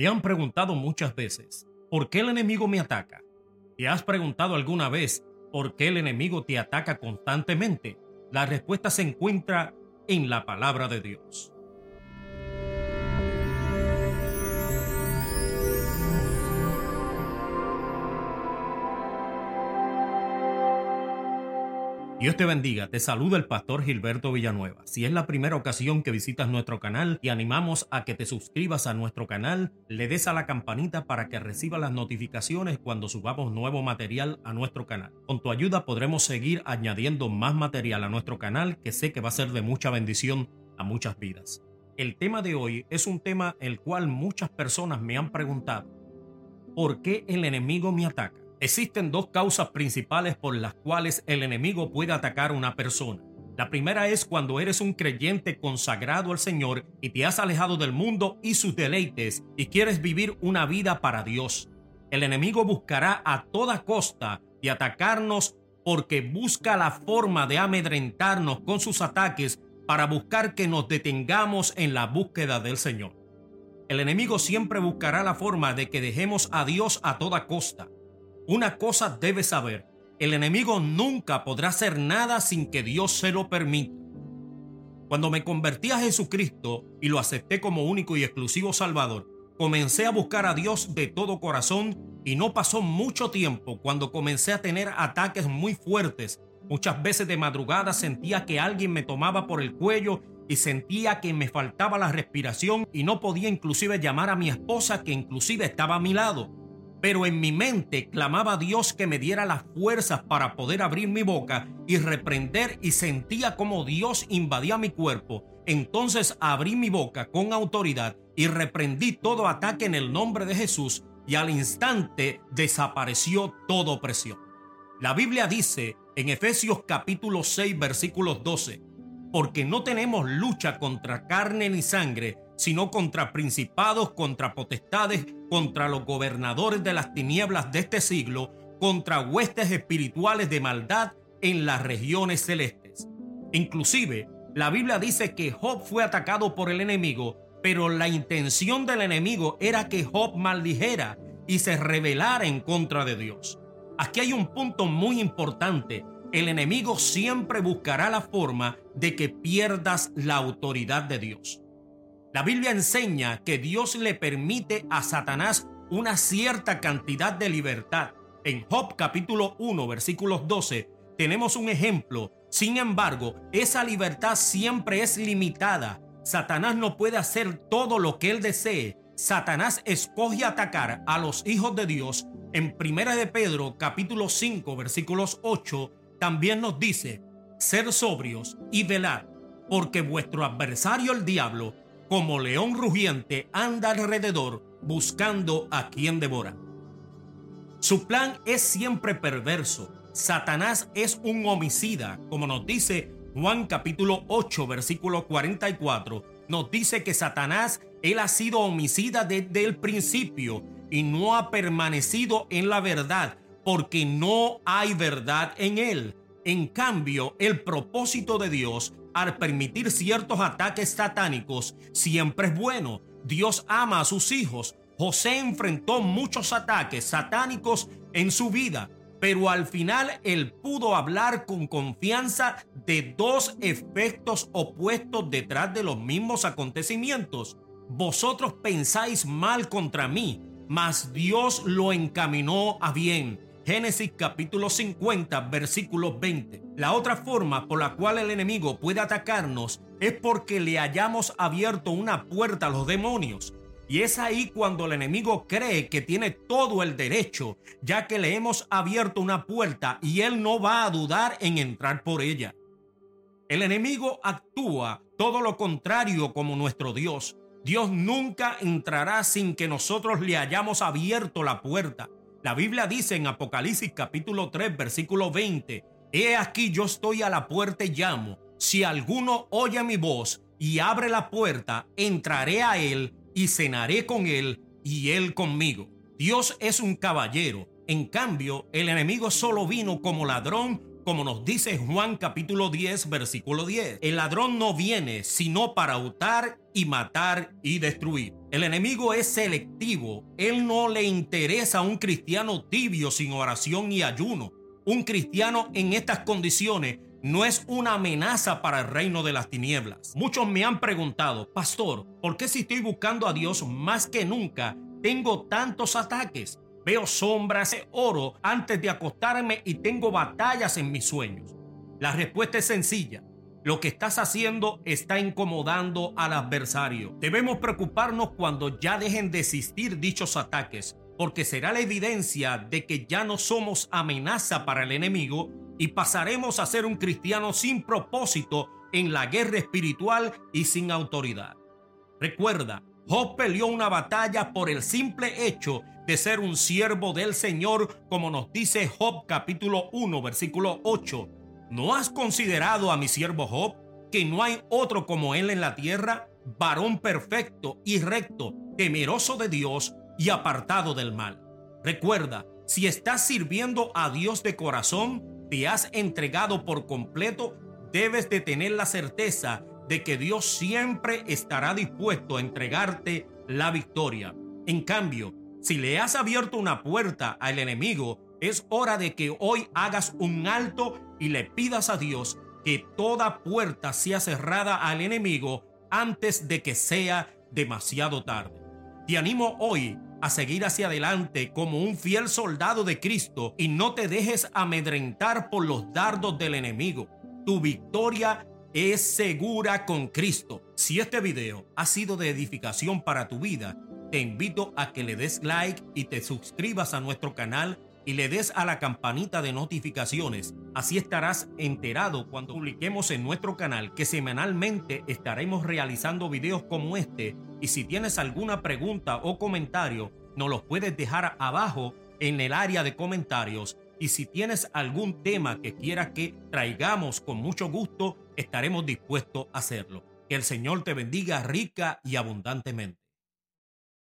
Me han preguntado muchas veces, ¿por qué el enemigo me ataca? ¿Te has preguntado alguna vez por qué el enemigo te ataca constantemente? La respuesta se encuentra en la palabra de Dios. Dios te bendiga, te saluda el pastor Gilberto Villanueva. Si es la primera ocasión que visitas nuestro canal, te animamos a que te suscribas a nuestro canal, le des a la campanita para que reciba las notificaciones cuando subamos nuevo material a nuestro canal. Con tu ayuda podremos seguir añadiendo más material a nuestro canal que sé que va a ser de mucha bendición a muchas vidas. El tema de hoy es un tema el cual muchas personas me han preguntado. ¿Por qué el enemigo me ataca? Existen dos causas principales por las cuales el enemigo puede atacar a una persona. La primera es cuando eres un creyente consagrado al Señor y te has alejado del mundo y sus deleites y quieres vivir una vida para Dios. El enemigo buscará a toda costa de atacarnos porque busca la forma de amedrentarnos con sus ataques para buscar que nos detengamos en la búsqueda del Señor. El enemigo siempre buscará la forma de que dejemos a Dios a toda costa. Una cosa debes saber, el enemigo nunca podrá hacer nada sin que Dios se lo permita. Cuando me convertí a Jesucristo y lo acepté como único y exclusivo Salvador, comencé a buscar a Dios de todo corazón y no pasó mucho tiempo cuando comencé a tener ataques muy fuertes. Muchas veces de madrugada sentía que alguien me tomaba por el cuello y sentía que me faltaba la respiración y no podía inclusive llamar a mi esposa que inclusive estaba a mi lado pero en mi mente clamaba a Dios que me diera las fuerzas para poder abrir mi boca y reprender y sentía como Dios invadía mi cuerpo. Entonces abrí mi boca con autoridad y reprendí todo ataque en el nombre de Jesús y al instante desapareció toda opresión. La Biblia dice en Efesios capítulo 6 versículos 12, porque no tenemos lucha contra carne ni sangre, sino contra principados, contra potestades, contra los gobernadores de las tinieblas de este siglo, contra huestes espirituales de maldad en las regiones celestes. Inclusive, la Biblia dice que Job fue atacado por el enemigo, pero la intención del enemigo era que Job maldijera y se rebelara en contra de Dios. Aquí hay un punto muy importante. El enemigo siempre buscará la forma de que pierdas la autoridad de Dios. La Biblia enseña que Dios le permite a Satanás una cierta cantidad de libertad. En Job capítulo 1 versículos 12 tenemos un ejemplo. Sin embargo, esa libertad siempre es limitada. Satanás no puede hacer todo lo que él desee. Satanás escoge atacar a los hijos de Dios. En 1 de Pedro capítulo 5 versículos 8 también nos dice, ser sobrios y velar, porque vuestro adversario el diablo como león rugiente anda alrededor buscando a quien devora. Su plan es siempre perverso. Satanás es un homicida, como nos dice Juan capítulo 8 versículo 44. Nos dice que Satanás, él ha sido homicida desde el principio y no ha permanecido en la verdad porque no hay verdad en él. En cambio, el propósito de Dios al permitir ciertos ataques satánicos siempre es bueno. Dios ama a sus hijos. José enfrentó muchos ataques satánicos en su vida, pero al final él pudo hablar con confianza de dos efectos opuestos detrás de los mismos acontecimientos. Vosotros pensáis mal contra mí, mas Dios lo encaminó a bien Génesis capítulo 50 versículo 20. La otra forma por la cual el enemigo puede atacarnos es porque le hayamos abierto una puerta a los demonios. Y es ahí cuando el enemigo cree que tiene todo el derecho, ya que le hemos abierto una puerta y él no va a dudar en entrar por ella. El enemigo actúa todo lo contrario como nuestro Dios. Dios nunca entrará sin que nosotros le hayamos abierto la puerta. La Biblia dice en Apocalipsis capítulo 3 versículo 20, He aquí yo estoy a la puerta y llamo. Si alguno oye mi voz y abre la puerta, entraré a él y cenaré con él y él conmigo. Dios es un caballero. En cambio, el enemigo solo vino como ladrón, como nos dice Juan capítulo 10, versículo 10. El ladrón no viene sino para hurtar y matar y destruir. El enemigo es selectivo. Él no le interesa a un cristiano tibio sin oración y ayuno. Un cristiano en estas condiciones no es una amenaza para el reino de las tinieblas. Muchos me han preguntado, pastor, ¿por qué si estoy buscando a Dios más que nunca tengo tantos ataques? Veo sombras, oro antes de acostarme y tengo batallas en mis sueños. La respuesta es sencilla. Lo que estás haciendo está incomodando al adversario. Debemos preocuparnos cuando ya dejen de existir dichos ataques, porque será la evidencia de que ya no somos amenaza para el enemigo y pasaremos a ser un cristiano sin propósito en la guerra espiritual y sin autoridad. Recuerda, Job peleó una batalla por el simple hecho de ser un siervo del Señor, como nos dice Job capítulo 1, versículo 8 ¿No has considerado a mi siervo Job, que no hay otro como él en la tierra, varón perfecto y recto, temeroso de Dios y apartado del mal? Recuerda, si estás sirviendo a Dios de corazón, te has entregado por completo, debes de tener la certeza de que Dios siempre estará dispuesto a entregarte la victoria. En cambio, si le has abierto una puerta al enemigo, es hora de que hoy hagas un alto y le pidas a Dios que toda puerta sea cerrada al enemigo antes de que sea demasiado tarde. Te animo hoy a seguir hacia adelante como un fiel soldado de Cristo y no te dejes amedrentar por los dardos del enemigo. Tu victoria es segura con Cristo. Si este video ha sido de edificación para tu vida, te invito a que le des like y te suscribas a nuestro canal y le des a la campanita de notificaciones. Así estarás enterado cuando publiquemos en nuestro canal que semanalmente estaremos realizando videos como este y si tienes alguna pregunta o comentario nos los puedes dejar abajo en el área de comentarios y si tienes algún tema que quieras que traigamos con mucho gusto estaremos dispuestos a hacerlo. Que el Señor te bendiga rica y abundantemente.